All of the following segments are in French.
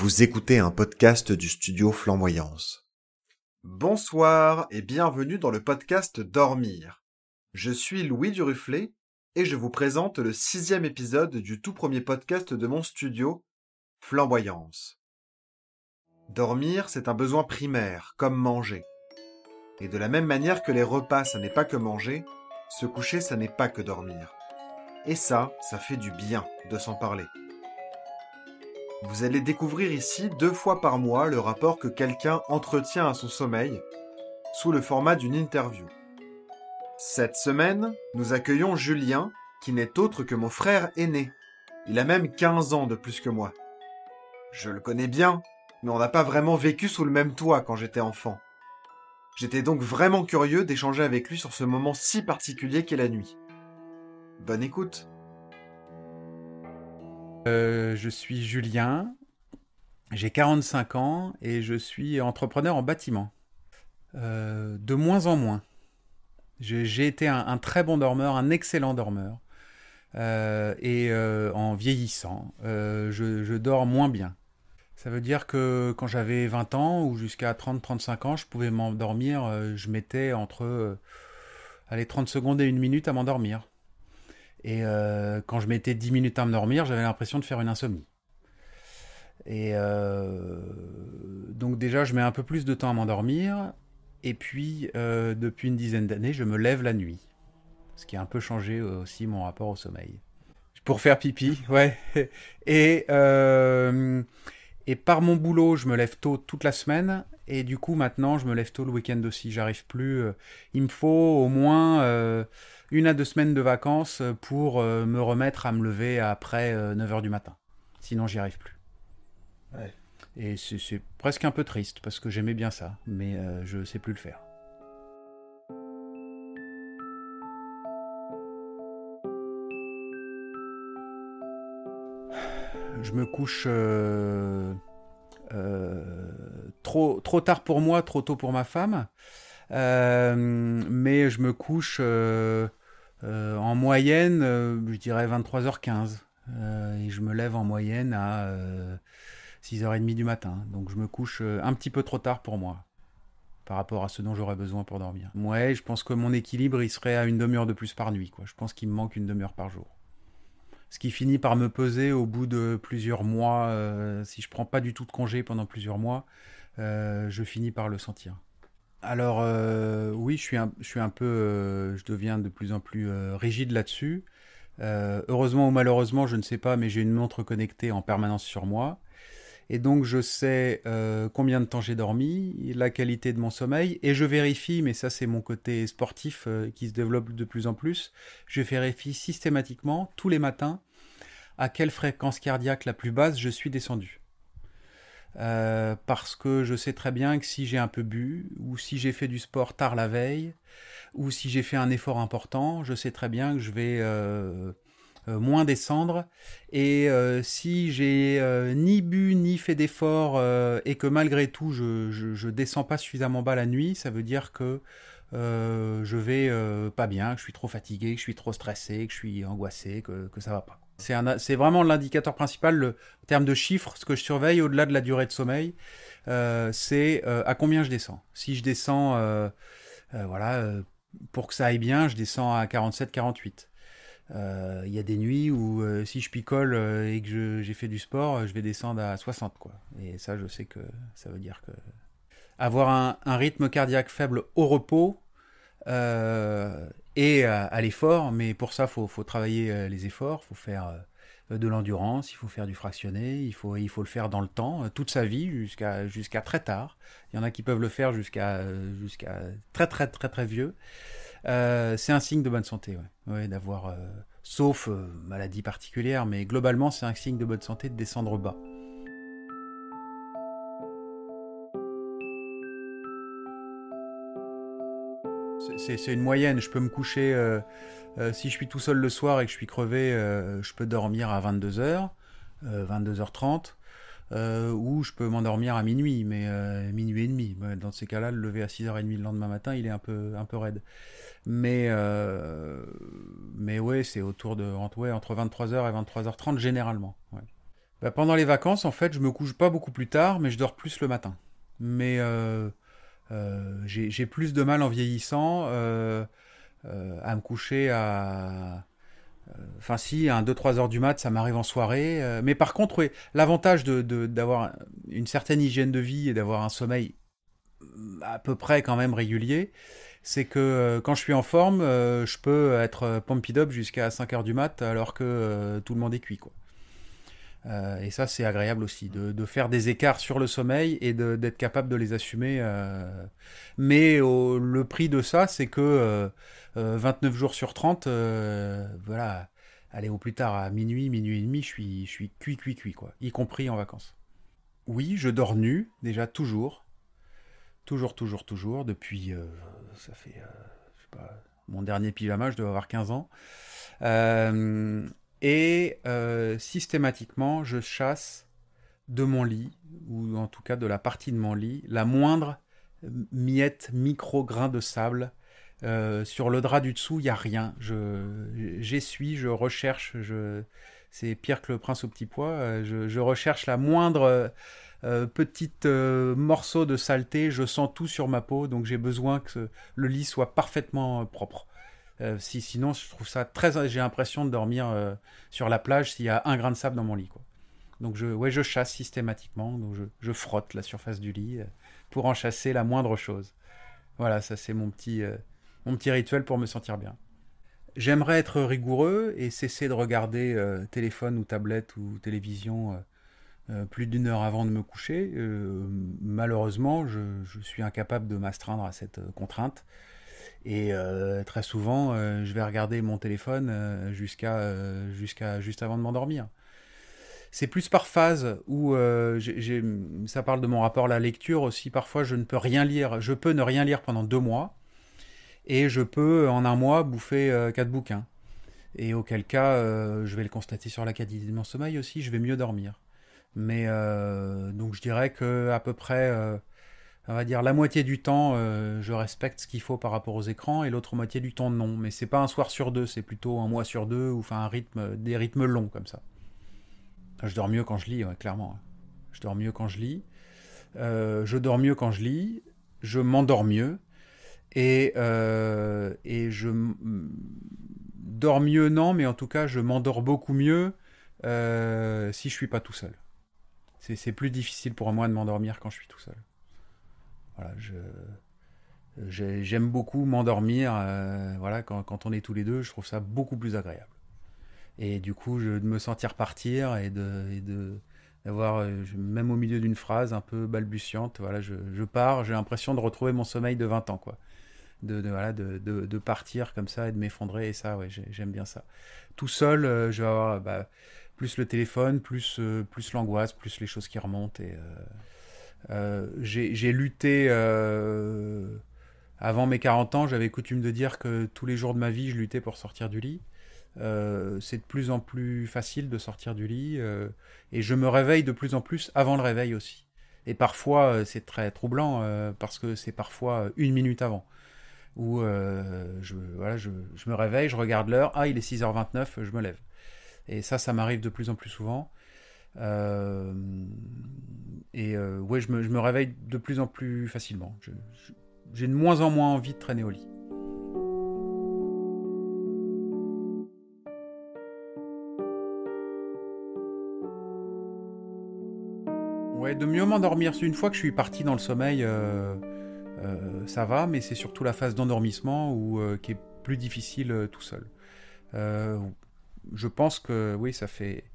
Vous écoutez un podcast du studio Flamboyance. Bonsoir et bienvenue dans le podcast Dormir. Je suis Louis Duruflet et je vous présente le sixième épisode du tout premier podcast de mon studio, Flamboyance. Dormir, c'est un besoin primaire, comme manger. Et de la même manière que les repas, ça n'est pas que manger, se coucher, ça n'est pas que dormir. Et ça, ça fait du bien de s'en parler. Vous allez découvrir ici deux fois par mois le rapport que quelqu'un entretient à son sommeil, sous le format d'une interview. Cette semaine, nous accueillons Julien, qui n'est autre que mon frère aîné. Il a même 15 ans de plus que moi. Je le connais bien, mais on n'a pas vraiment vécu sous le même toit quand j'étais enfant. J'étais donc vraiment curieux d'échanger avec lui sur ce moment si particulier qu'est la nuit. Bonne écoute. Euh, je suis Julien, j'ai 45 ans et je suis entrepreneur en bâtiment. Euh, de moins en moins. J'ai été un, très bon dormeur, un excellent dormeur. Euh, et en vieillissant, je, dors moins bien. Ça veut dire que quand j'avais 20 ans ou jusqu'à 30-35 ans, je pouvais m'endormir, je mettais entre allez, 30 secondes et une minute à m'endormir. Et euh, quand je mettais 10 minutes à me dormir, j'avais l'impression de faire une insomnie. Et euh, donc déjà, je mets un peu plus de temps à m'endormir. Et puis, euh, depuis une dizaine d'années, je me lève la nuit. Ce qui a un peu changé aussi mon rapport au sommeil. Pour faire pipi, ouais. Et, et par mon boulot, je me lève tôt toute la semaine. Et du coup, maintenant, je me lève tôt le week-end aussi. J'arrive plus. il me faut au moins une à deux semaines de vacances pour euh, me remettre à me lever après 9h euh, du matin. Sinon, j'y arrive plus. Et c'est presque un peu triste parce que j'aimais bien ça, mais euh, je ne sais plus le faire. Je me couche trop, trop tard pour moi, trop tôt pour ma femme. mais je me couche euh, en moyenne, euh, je dirais 23h15. Euh, et je me lève en moyenne à 6h30 du matin. Donc je me couche un petit peu trop tard pour moi par rapport à ce dont j'aurais besoin pour dormir. Ouais, je pense que mon équilibre, il serait à une demi-heure de plus par nuit. Je pense qu'il me manque une demi-heure par jour. Ce qui finit par me peser au bout de plusieurs mois. si je prends pas du tout de congé pendant plusieurs mois, je finis par le sentir. Alors euh, oui, je suis un, peu, euh, je deviens de plus en plus euh, rigide là-dessus. heureusement ou malheureusement, je ne sais pas, mais j'ai une montre connectée en permanence sur moi. Et donc je sais combien de temps j'ai dormi, la qualité de mon sommeil, et je vérifie, mais ça c'est mon côté sportif qui se développe de plus en plus, je vérifie systématiquement tous les matins à quelle fréquence cardiaque la plus basse je suis descendu. Euh, parce que je sais très bien que si j'ai un peu bu, ou si j'ai fait du sport tard la veille, ou si j'ai fait un effort important, je sais très bien que je vais euh, euh, moins descendre. Et si j'ai ni bu ni fait d'effort et que malgré tout je, descends pas suffisamment bas la nuit, ça veut dire que je vais pas bien, que je suis trop fatigué, que je suis trop stressé, que je suis angoissé, que, que ça va pas. C'est vraiment l'indicateur principal, le en termes de chiffres, ce que je surveille au-delà de la durée de sommeil, euh, c'est euh, à combien je descends. Si je descends, euh, voilà, pour que ça aille bien, je descends à 47-48. Il y a des nuits où si je picole et que j'ai fait du sport, je vais descendre à 60, quoi. Et ça, je sais que ça veut dire que avoir un, rythme cardiaque faible au repos, et à, l'effort, mais pour ça, faut, faut, travailler euh, les efforts, faut faire euh, de l'endurance, il faut faire du fractionné, il faut, le faire dans le temps, euh, toute sa vie, jusqu'à jusqu'à très tard. Il y en a qui peuvent le faire jusqu'à jusqu'à très très très très vieux. C'est un signe de bonne santé, d'avoir, sauf maladie particulière, mais globalement, c'est un signe de bonne santé de descendre bas. c'est une moyenne. Je peux me coucher, euh, euh, si je suis tout seul le soir et que je suis crevé, euh, je peux dormir à 22h, 22h30, ou je peux m'endormir à minuit, mais minuit et demi. Dans ces cas-là, le lever à 6h30 le lendemain matin, il est un peu, un peu raide. Mais, mais ouais, c'est autour de entre, entre 23h et 23h30 généralement. bah, Pendant les vacances, en fait, je me couche pas beaucoup plus tard, mais je dors plus le matin. Mais euh, euh, j'ai plus de mal en vieillissant euh, à me coucher à... Enfin si, à 2-3 heures du mat, ça m'arrive en soirée. mais par contre, oui, l'avantage d'avoir de, une certaine hygiène de vie et d'avoir un sommeil à peu près quand même régulier, c'est que quand je suis en forme, je peux être pumped up jusqu'à 5 heures du mat alors que tout le monde est cuit. Quoi. Euh, et ça, c'est agréable aussi, de, faire des écarts sur le sommeil et d'être capable de les assumer. Euh. Mais le prix de ça, c'est que 29 euh, jours sur 30, voilà, allez, au plus tard, à minuit, minuit et demi, je suis, je suis cuit, cuit, cuit, quoi, y compris en vacances. Oui, je dors nu, déjà, toujours. Toujours, toujours, toujours, depuis, ça fait, je sais pas, mon dernier pyjama, je dois avoir 15 ans. Euh, et euh, systématiquement, je chasse de mon lit, ou en tout cas de la partie de mon lit, la moindre miette, micro-grain de sable. Euh, sur le drap du dessous, il n'y a rien. J'essuie, je, recherche, c'est pire que le prince au petit pois. Euh, je, recherche la moindre petite morceau de saleté. Je sens tout sur ma peau, donc j'ai besoin que le lit soit parfaitement propre. Euh, si, sinon, je trouve ça très. J'ai l'impression de dormir euh, sur la plage s'il y a un grain de sable dans mon lit. Donc, je, ouais, je chasse systématiquement. Donc, je, frotte la surface du lit euh, pour en chasser la moindre chose. Voilà, ça, c'est mon petit, mon petit rituel pour me sentir bien. J'aimerais être rigoureux et cesser de regarder téléphone ou tablette ou télévision plus d'une heure avant de me coucher. malheureusement, je, suis incapable de m'astreindre à cette contrainte. Et euh, très souvent, euh, je vais regarder mon téléphone euh, jusqu'à jusqu'à juste avant de m'endormir. C'est plus par phase où ça parle de mon rapport à la lecture aussi. Parfois, je ne peux rien lire. Je peux ne rien lire pendant deux mois et je peux en un mois bouffer quatre bouquins. Et auquel cas, je vais le constater sur la qualité de mon sommeil aussi. Je vais mieux dormir. Mais donc, je dirais que à peu près on va dire la moitié du temps, euh, je respecte ce qu'il faut par rapport aux écrans et l'autre moitié du temps non. Mais c'est pas un soir sur deux, c'est plutôt un mois sur deux ou enfin un rythme, des rythmes longs comme ça. Je dors mieux quand je lis, clairement. Je dors mieux quand je lis. Euh, je dors mieux quand je lis. Je m'endors mieux et euh, et je dors mieux non, mais en tout cas je m'endors beaucoup mieux si je suis pas tout seul. C'est plus difficile pour moi de m'endormir quand je suis tout seul je, j'aime beaucoup m'endormir. Euh, voilà, quand, on est tous les deux, je trouve ça beaucoup plus agréable. Et du coup, je, de me sentir partir et de, d'avoir, euh, même au milieu d'une phrase un peu balbutiante, voilà, je, pars, j'ai l'impression de retrouver mon sommeil de 20 ans, quoi. De, voilà, de, de, partir comme ça et de m'effondrer, et ça, ouais, j'aime bien ça. Tout seul, euh, je vais avoir bah, plus le téléphone, plus, plus l'angoisse, plus les choses qui remontent, euh, j'ai lutté euh, avant mes 40 ans, j'avais coutume de dire que tous les jours de ma vie, je luttais pour sortir du lit. Euh, c'est de plus en plus facile de sortir du lit et je me réveille de plus en plus avant le réveil aussi. Et parfois, c'est très troublant parce que c'est parfois une minute avant où je, voilà, je, je, me réveille, je regarde l'heure, ah il est 6h29, je me lève. Et ça, ça m'arrive de plus en plus souvent. Euh, et euh, ouais, je me, je me, réveille de plus en plus facilement. J'ai de moins en moins envie de traîner au lit. Ouais, de mieux m'endormir. Une fois que je suis parti dans le sommeil, euh, ça va, mais c'est surtout la phase d'endormissement qui est plus difficile tout seul. je pense que oui, ça fait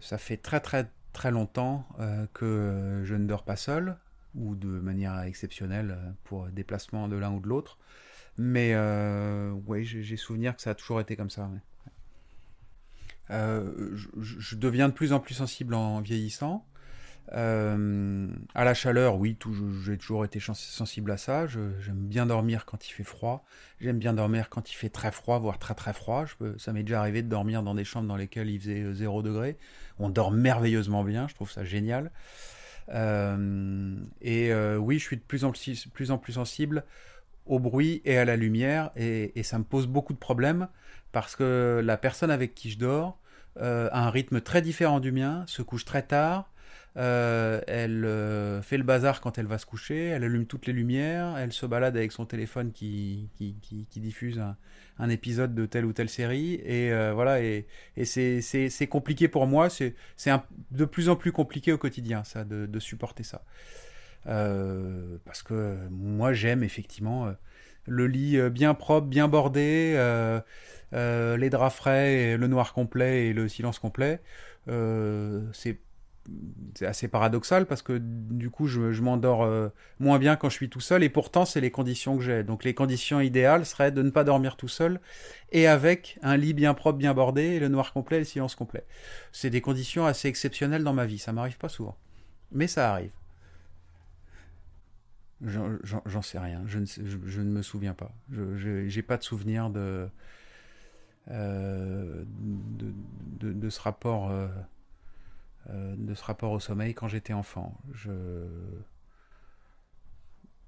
ça fait très très très longtemps euh, que je ne dors pas seul, ou de manière exceptionnelle euh, pour déplacement de l'un ou de l'autre. Mais oui, j'ai souvenir que ça a toujours été comme ça. je, deviens de plus en plus sensible en vieillissant. Euh, à la chaleur, oui, j'ai toujours été sensible à ça. J'aime bien dormir quand il fait froid. J'aime bien dormir quand il fait très froid, voire très très froid. Je peux, ça m'est déjà arrivé de dormir dans des chambres dans lesquelles il faisait 0 euh, degré. On dort merveilleusement bien, je trouve ça génial. Euh, et euh, oui, je suis de plus en plus, plus en plus sensible au bruit et à la lumière, et, et ça me pose beaucoup de problèmes parce que la personne avec qui je dors a un rythme très différent du mien, se couche très tard, euh, elle euh, fait le bazar quand elle va se coucher, elle allume toutes les lumières, elle se balade avec son téléphone qui, qui, diffuse un, épisode de telle ou telle série. Et euh, voilà, et, c'est compliqué pour moi, c'est de plus en plus compliqué au quotidien, ça, de, supporter ça. parce que moi, j'aime effectivement le lit bien propre, bien bordé, les draps frais, le noir complet et le silence complet. C'est assez paradoxal parce que du coup je, m'endors euh, moins bien quand je suis tout seul et pourtant c'est les conditions que j'ai. Donc les conditions idéales seraient de ne pas dormir tout seul et avec un lit bien propre, bien bordé, le noir complet et le silence complet. C'est des conditions assez exceptionnelles dans ma vie, ça m'arrive pas souvent. Mais ça arrive. J'en sais rien, je ne, me souviens pas. Je n'ai pas de souvenir de, euh, de, ce rapport. Euh, de ce rapport au sommeil quand j'étais enfant. Je...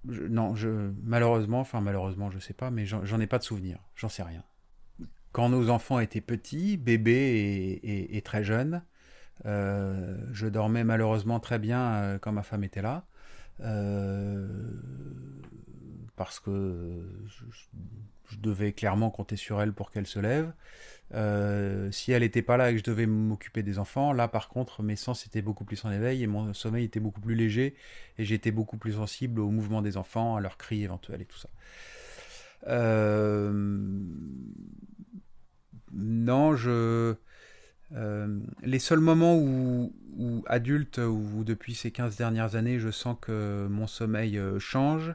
non, je malheureusement, enfin malheureusement, je sais pas, mais j'en ai pas de souvenir. J'en sais rien. Quand nos enfants étaient petits, bébés et, très jeunes, euh, je dormais malheureusement très bien euh, quand ma femme était là. parce que devais clairement compter sur elle pour qu'elle se lève. Euh, si elle n'était pas là et que je devais m'occuper des enfants, là par contre mes sens étaient beaucoup plus en éveil et mon sommeil était beaucoup plus léger et j'étais beaucoup plus sensible au mouvement des enfants, à leurs cris éventuels et tout ça. Euh, non, je... Euh, les seuls moments où, où, adulte ou depuis ces 15 dernières années je sens que mon sommeil change,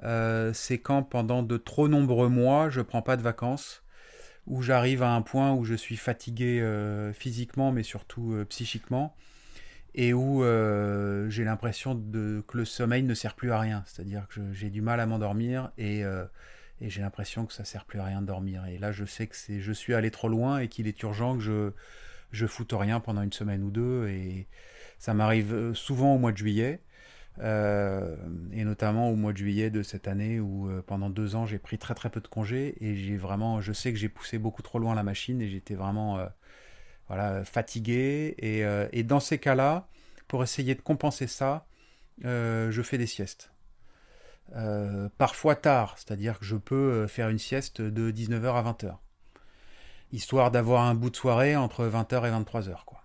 c'est quand pendant de trop nombreux mois je prends pas de vacances où j'arrive à un point où je suis fatigué euh, physiquement, mais surtout euh, psychiquement, et où euh, j'ai l'impression que le sommeil ne sert plus à rien. C'est-à-dire que j'ai du mal à m'endormir et, j'ai l'impression que ça sert plus à rien de dormir. Et là, je sais que je suis allé trop loin et qu'il est urgent que je je foute rien pendant une semaine ou deux. Et ça m'arrive souvent au mois de juillet. Euh, et notamment au mois de juillet de cette année où euh, pendant deux ans j'ai pris très très peu de congés et j'ai vraiment, je sais que j'ai poussé beaucoup trop loin la machine et j'étais vraiment euh, voilà fatigué et, et dans ces cas-là, pour essayer de compenser ça, je fais des siestes. parfois tard, c'est-à-dire que je peux faire une sieste de 19h à 20h, histoire d'avoir un bout de soirée entre 20h et 23h quoi.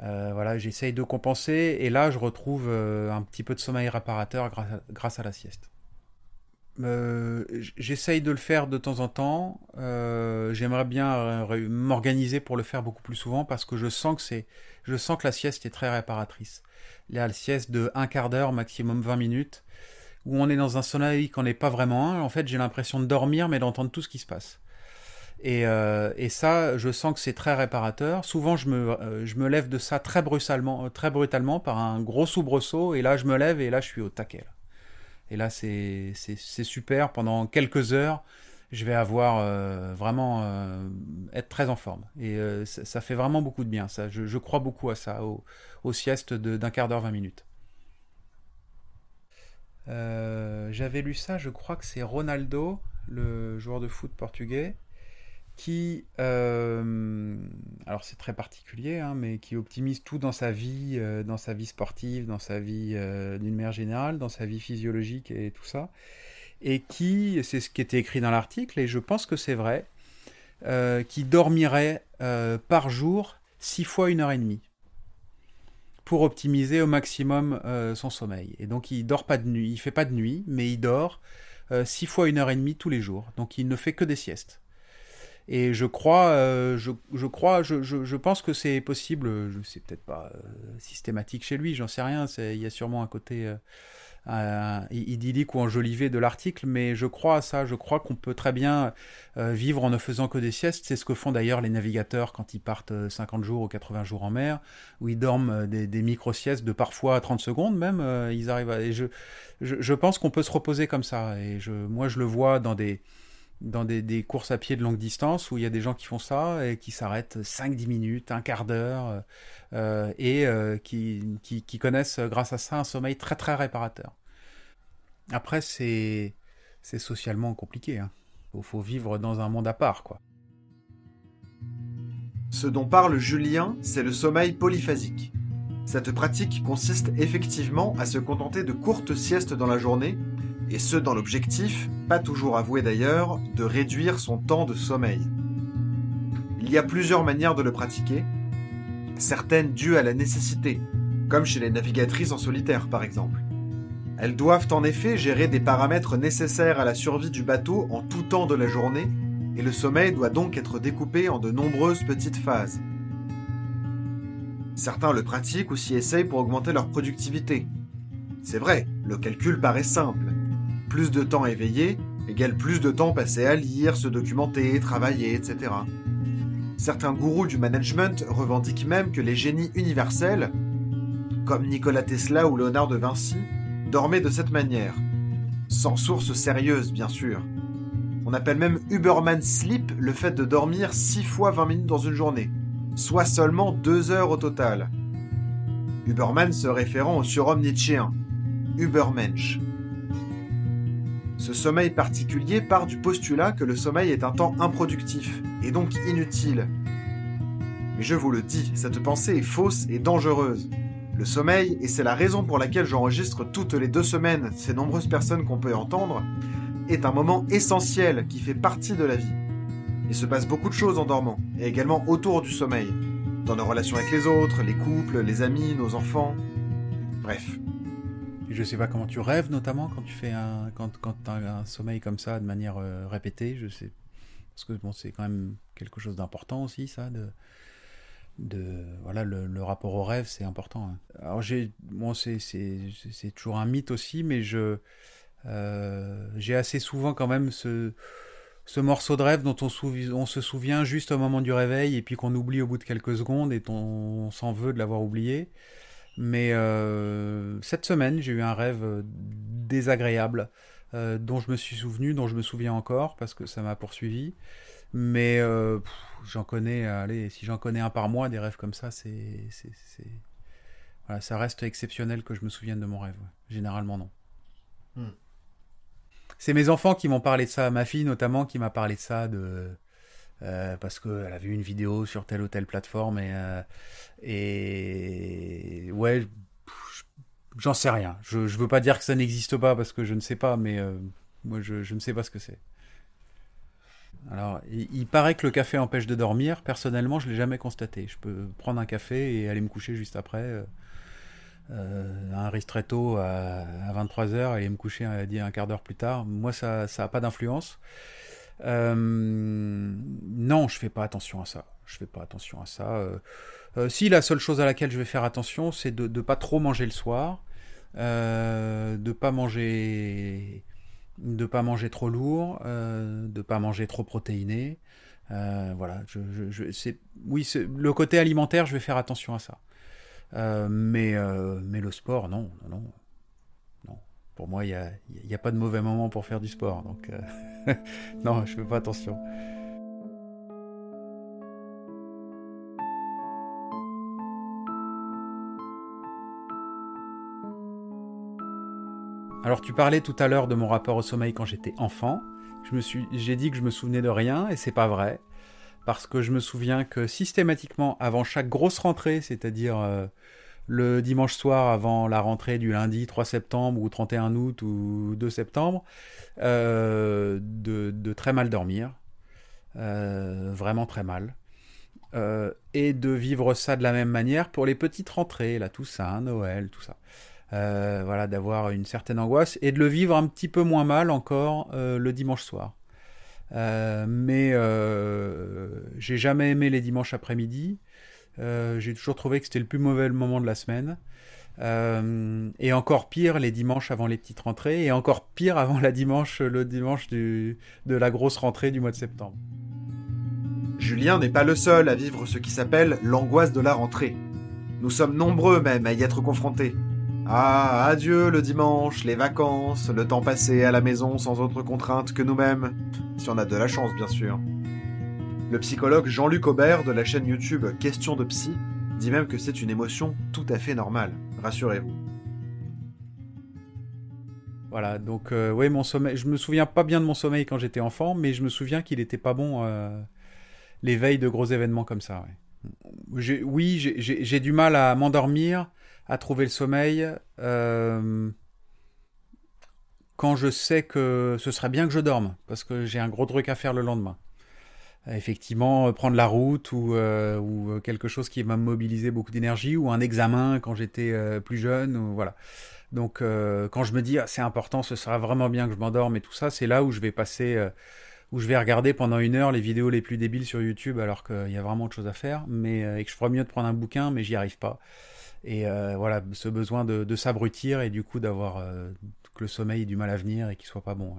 Euh, voilà, j'essaye de compenser et là je retrouve euh, un petit peu de sommeil réparateur grâce à, la sieste. Euh, j'essaye de le faire de temps en temps. J'aimerais bien m'organiser pour le faire beaucoup plus souvent parce que je sens que c'est, je sens que la sieste est très réparatrice. La sieste de un quart d'heure, maximum 20 minutes, où on est dans un sommeil qu'on n'est pas vraiment un. En fait, j'ai l'impression de dormir mais d'entendre tout ce qui se passe. Euh, et, ça, je sens que c'est très réparateur. Souvent, je me, euh, je me lève de ça très brutalement, très brutalement par un gros soubresaut. Et là, je me lève et là, je suis au taquet. Et là, c'est super. Pendant quelques heures, je vais avoir euh, vraiment être très en forme. Et ça, fait vraiment beaucoup de bien. Ça, je, crois beaucoup à ça, au, au sieste d'un quart d'heure, 20 minutes. J'avais lu ça, je crois que c'est Ronaldo, le joueur de foot portugais, qui, euh, alors c'est très particulier, hein, mais qui optimise tout dans sa vie, euh, dans sa vie sportive, dans sa vie euh, d'une manière générale, dans sa vie physiologique et tout ça, et qui, c'est ce qui était écrit dans l'article, et je pense que c'est vrai, qui dormirait par jour six fois une heure et demie pour optimiser au maximum son sommeil. Et donc il dort pas de nuit, il fait pas de nuit, mais il dort six fois une heure et demie tous les jours. Donc il ne fait que des siestes. Et je crois, euh, je, je, crois, je, je, je pense que c'est possible. C'est peut-être pas euh, systématique chez lui, j'en sais rien. Il y a sûrement un côté euh, idyllique ou enjolivé de l'article, mais je crois à ça. Je crois qu'on peut très bien vivre en ne faisant que des siestes. C'est ce que font d'ailleurs les navigateurs quand ils partent 50 jours ou 80 jours en mer, où ils dorment des, micro-siestes de parfois 30 secondes même. ils arrivent je, je, je pense qu'on peut se reposer comme ça. Et je, moi, je le vois dans des dans des, courses à pied de longue distance où il y a des gens qui font ça et qui s'arrêtent 5-10 minutes, un quart d'heure euh, et euh, qui, connaissent grâce à ça un sommeil très très réparateur. Après, c'est, socialement compliqué. Il hein. faut, vivre dans un monde à part. quoi. Ce dont parle Julien, c'est le sommeil polyphasique. Cette pratique consiste effectivement à se contenter de courtes siestes dans la journée, et ce dans l'objectif, pas toujours avoué d'ailleurs, de réduire son temps de sommeil. Il y a plusieurs manières de le pratiquer, certaines dues à la nécessité, comme chez les navigatrices en solitaire par exemple. Elles doivent en effet gérer des paramètres nécessaires à la survie du bateau en tout temps de la journée, et le sommeil doit donc être découpé en de nombreuses petites phases. Certains le pratiquent ou s'y essayent pour augmenter leur productivité. C'est vrai, le calcul paraît simple. Plus de temps éveillé égale plus de temps passé à lire, se documenter, travailler, etc. Certains gourous du management revendiquent même que les génies universels, comme Nikola Tesla ou Léonard de Vinci, dormaient de cette manière. Sans source sérieuse, bien sûr. On appelle même Uberman Sleep le fait de dormir 6 fois 20 minutes dans une journée, soit seulement 2 heures au total. Uberman se référant au surhomme nietzschéen, Ubermensch. Ce sommeil particulier part du postulat que le sommeil est un temps improductif, et donc inutile. Mais je vous le dis, cette pensée est fausse et dangereuse. Le sommeil, et c'est la raison pour laquelle j'enregistre toutes les deux semaines ces nombreuses personnes qu'on peut entendre, est un moment essentiel qui fait partie de la vie. Il se passe beaucoup de choses en dormant, et également autour du sommeil, dans nos relations avec les autres, les couples, les amis, nos enfants. Bref. Je sais pas comment tu rêves, notamment quand tu fais un, quand, quand as un sommeil comme ça de manière euh, répétée. Je sais, parce que bon, c'est quand même quelque chose d'important aussi, ça, de, de voilà, le, rapport au rêve, c'est important. Hein. Alors bon, c'est, c'est, toujours un mythe aussi, mais je, euh, j'ai assez souvent quand même ce, ce morceau de rêve dont on, on, se souvient juste au moment du réveil et puis qu'on oublie au bout de quelques secondes et on, s'en veut de l'avoir oublié. Mais euh, cette semaine, j'ai eu un rêve désagréable euh, dont je me suis souvenu, dont je me souviens encore parce que ça m'a poursuivi. Mais j'en connais, allez, si j'en connais un par mois, des rêves comme ça, c'est, voilà, ça reste exceptionnel que je me souvienne de mon rêve. Généralement, non. Hmm. C'est mes enfants qui m'ont parlé de ça, ma fille notamment qui m'a parlé de ça, de euh, parce qu'elle a vu une vidéo sur telle ou telle plateforme et, euh, et ouais, j'en sais rien. Je, je veux pas dire que ça n'existe pas parce que je ne sais pas, mais euh, moi je, ne sais pas ce que c'est. Alors, il, paraît que le café empêche de dormir. Personnellement, je l'ai jamais constaté. Je peux prendre un café et aller me coucher juste après euh, un ristretto à, 23h et me coucher un, un quart d'heure plus tard. Moi, ça n'a pas d'influence. Euh, non, je fais pas attention à ça. Je fais pas attention à ça. Euh, euh, si la seule chose à laquelle je vais faire attention, c'est de ne pas trop manger le soir, de pas manger, de pas manger trop lourd, de pas manger trop protéiné. voilà, je, oui, le côté alimentaire, je vais faire attention à ça. Mais, mais le sport, non, non, non. Pour moi, il n'y a, a, pas de mauvais moment pour faire du sport. Donc, euh, non, je fais pas attention. Alors tu parlais tout à l'heure de mon rapport au sommeil quand j'étais enfant. J'ai dit que je me souvenais de rien et c'est pas vrai parce que je me souviens que systématiquement, avant chaque grosse rentrée, c'est-à-dire euh, le dimanche soir avant la rentrée du lundi 3 septembre ou 31 août ou 2 septembre, euh, de, très mal dormir, euh, vraiment très mal, et de vivre ça de la même manière pour les petites rentrées, la Toussaint, Noël, tout ça. voilà, d'avoir une certaine angoisse et de le vivre un petit peu moins mal encore le dimanche soir. Euh, mais euh, j'ai jamais aimé les dimanches après-midi. Euh, j'ai toujours trouvé que c'était le plus mauvais moment de la semaine. et encore pire les dimanches avant les petites rentrées, et encore pire avant la dimanche, le dimanche du, de la grosse rentrée du mois de septembre. Julien n'est pas le seul à vivre ce qui s'appelle l'angoisse de la rentrée. Nous sommes nombreux même à y être confrontés. Ah, adieu le dimanche, les vacances, le temps passé à la maison sans autre contrainte que nous-mêmes, si on a de la chance bien sûr. Le psychologue Jean-Luc Aubert de la chaîne YouTube Question de Psy dit même que c'est une émotion tout à fait normale, rassurez-vous. Voilà, donc euh, oui, mon sommeil, je me souviens pas bien de mon sommeil quand j'étais enfant, mais je me souviens qu'il était pas bon euh, les veilles de gros événements comme ça. oui, j'ai du mal à m'endormir, à trouver le sommeil. Euh, quand je sais que ce serait bien que je dorme, parce que j'ai un gros truc à faire le lendemain. Effectivement, prendre la route ou, euh, ou quelque chose qui m'a mobilisé beaucoup d'énergie, ou un examen quand j'étais euh, plus jeune, ou, voilà. Donc quand je me dis ah, c'est important, ce sera vraiment bien que je m'endorme et tout ça, c'est là où je vais passer où je vais regarder pendant une heure les vidéos les plus débiles sur YouTube alors qu'il y a vraiment autre chose à faire, mais euh, et que je ferais mieux de prendre un bouquin, mais j'y arrive pas. Et euh, voilà, ce besoin de, s'abrutir et du coup d'avoir euh, que le sommeil ait du mal à venir et qu'il soit pas bon.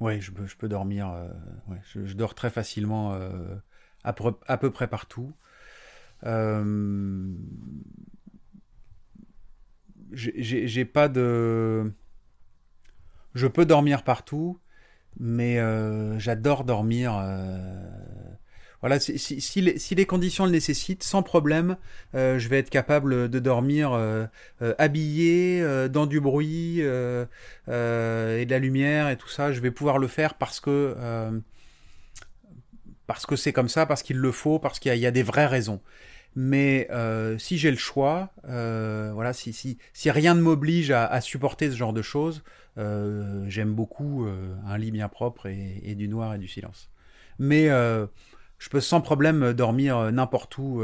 Ouais, je, peux dormir. ouais, je, dors très facilement à peu, à, peu, près partout. J'ai pas de. Je peux dormir partout, mais euh, j'adore dormir. Euh, voilà, si, les, conditions le nécessitent, sans problème, euh, je vais être capable de dormir habillé, dans du bruit et de la lumière et tout ça. Je vais pouvoir le faire parce que parce que c'est comme ça, parce qu'il le faut, parce qu'il y, a des vraies raisons. Mais si j'ai le choix, voilà, si, rien ne m'oblige à, supporter ce genre de choses, euh, j'aime beaucoup euh, un lit bien propre et, du noir et du silence. Mais euh, je peux sans problème dormir n'importe où,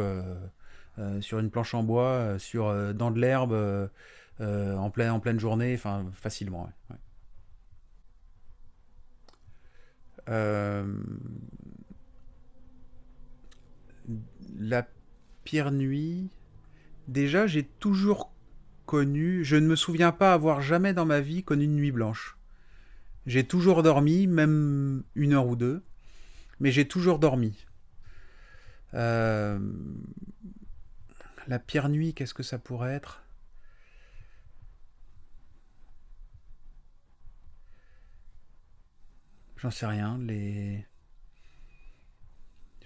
sur une planche en bois, sur, dans de l'herbe, en, pleine, en pleine journée, enfin facilement. la pire nuit, déjà j'ai toujours connu, je ne me souviens pas avoir jamais dans ma vie connu une nuit blanche. J'ai toujours dormi, même une heure ou deux, mais j'ai toujours dormi. Euh, la pire nuit, qu'est-ce que ça pourrait être? J'en sais rien. Les...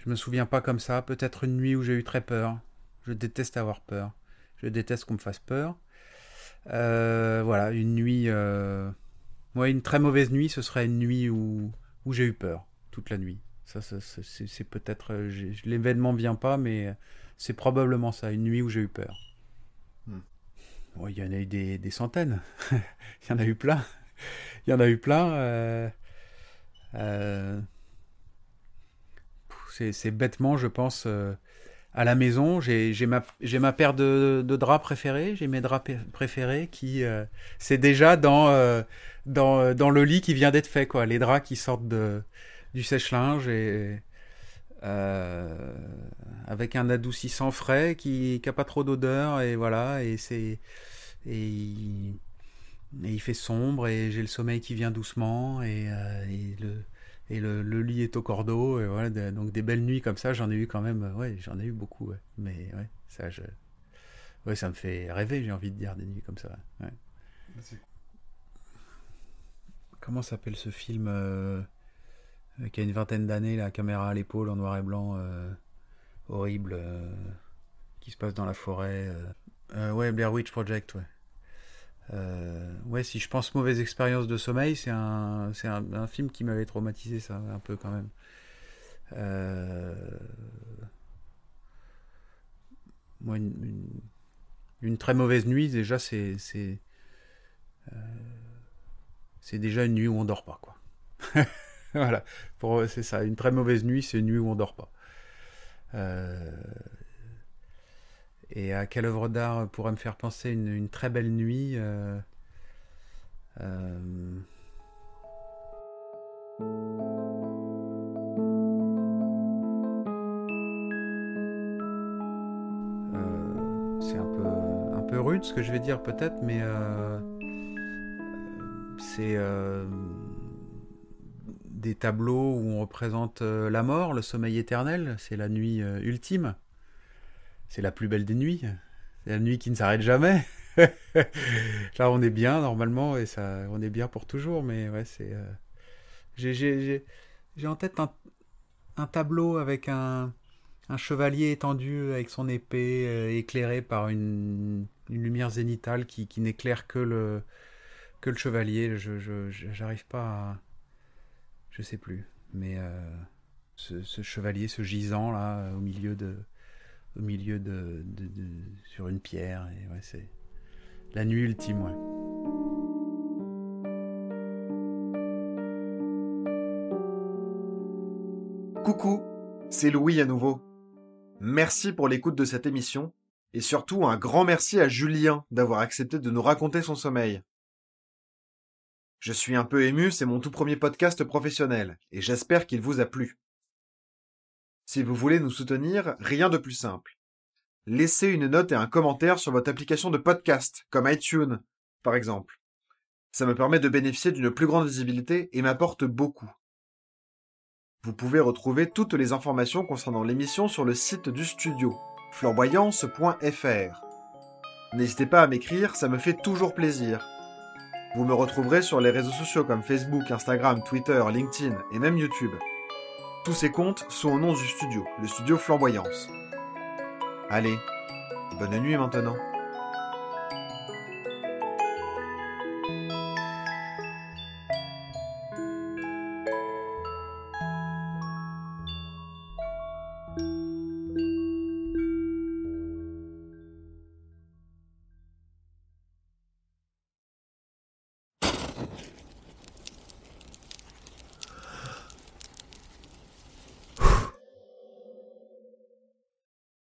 Je me souviens pas comme ça. Peut-être une nuit où j'ai eu très peur. Je déteste avoir peur. Je déteste qu'on me fasse peur. Euh, voilà, une nuit. Euh... une très mauvaise nuit, ce serait une nuit où j'ai eu peur toute la nuit. Ça, c'est peut-être. Euh, l'événement vient pas, mais c'est probablement ça, une nuit où j'ai eu peur. Hmm. il y en a eu des, des centaines. il y en a eu plein. il y en a eu plein. Euh, c'est bêtement, je pense à la maison, j'ai ma, ma paire de, de draps préférés, j'ai mes draps préférés qui euh, c'est déjà dans, euh, dans, euh, dans le lit qui vient d'être fait quoi, les draps qui sortent de, du sèche-linge et avec un adoucissant frais qui n'a pas trop d'odeur et voilà et c'est et, et, il fait sombre et j'ai le sommeil qui vient doucement et, et le et le, lit est au cordeau et voilà donc des belles nuits comme ça j'en ai eu quand même ouais j'en ai eu beaucoup mais ouais ça je ouais ça me fait rêver j'ai envie de dire des nuits comme ça ouais. comment s'appelle ce film euh, qui a une vingtaine d'années la caméra à l'épaule en noir et blanc euh, horrible euh, qui se passe dans la forêt ouais Blair Witch Project ouais euh, ouais, si je pense mauvaise expérience de sommeil, c'est un, film qui m'avait traumatisé, ça, un peu quand même. Euh, moi, une, très mauvaise nuit, déjà, c'est, c'est, euh, c'est déjà une nuit où on dort pas, quoi. voilà, pour, c'est ça. Une très mauvaise nuit, c'est une nuit où on dort pas. Euh, et à quelle œuvre d'art pourrait me faire penser une, très belle nuit euh, euh, euh, C'est un peu, un peu rude ce que je vais dire peut-être, mais c'est des tableaux où on représente la mort, le sommeil éternel, c'est la nuit ultime c'est la plus belle des nuits. C'est la nuit qui ne s'arrête jamais. Là, on est bien normalement et ça, on est bien pour toujours. Mais ouais, c'est. Euh, j'ai en tête un, tableau avec un, un, chevalier étendu avec son épée euh, éclairé par une, lumière zénitale qui, qui n'éclaire que le, que le chevalier. Je j'arrive pas à. Je sais plus. Mais. Euh, ce, chevalier, ce gisant là, au milieu de, au milieu de, sur une pierre. Et ouais, c'est la nuit ultime, ouais. Coucou, c'est Louis à nouveau. Merci pour l'écoute de cette émission et surtout un grand merci à Julien d'avoir accepté de nous raconter son sommeil. Je suis un peu ému, c'est mon tout premier podcast professionnel et j'espère qu'il vous a plu. Si vous voulez nous soutenir, rien de plus simple. Laissez une note et un commentaire sur votre application de podcast, comme iTunes, par exemple. Ça me permet de bénéficier d'une plus grande visibilité et m'apporte beaucoup. Vous pouvez retrouver toutes les informations concernant l'émission sur le site du studio, flamboyance.fr. N'hésitez pas à m'écrire, ça me fait toujours plaisir. Vous me retrouverez sur les réseaux sociaux comme Facebook, Instagram, Twitter, LinkedIn et même YouTube. Tous ces comptes sont au nom du studio, le studio Flamboyance. Allez, bonne nuit maintenant.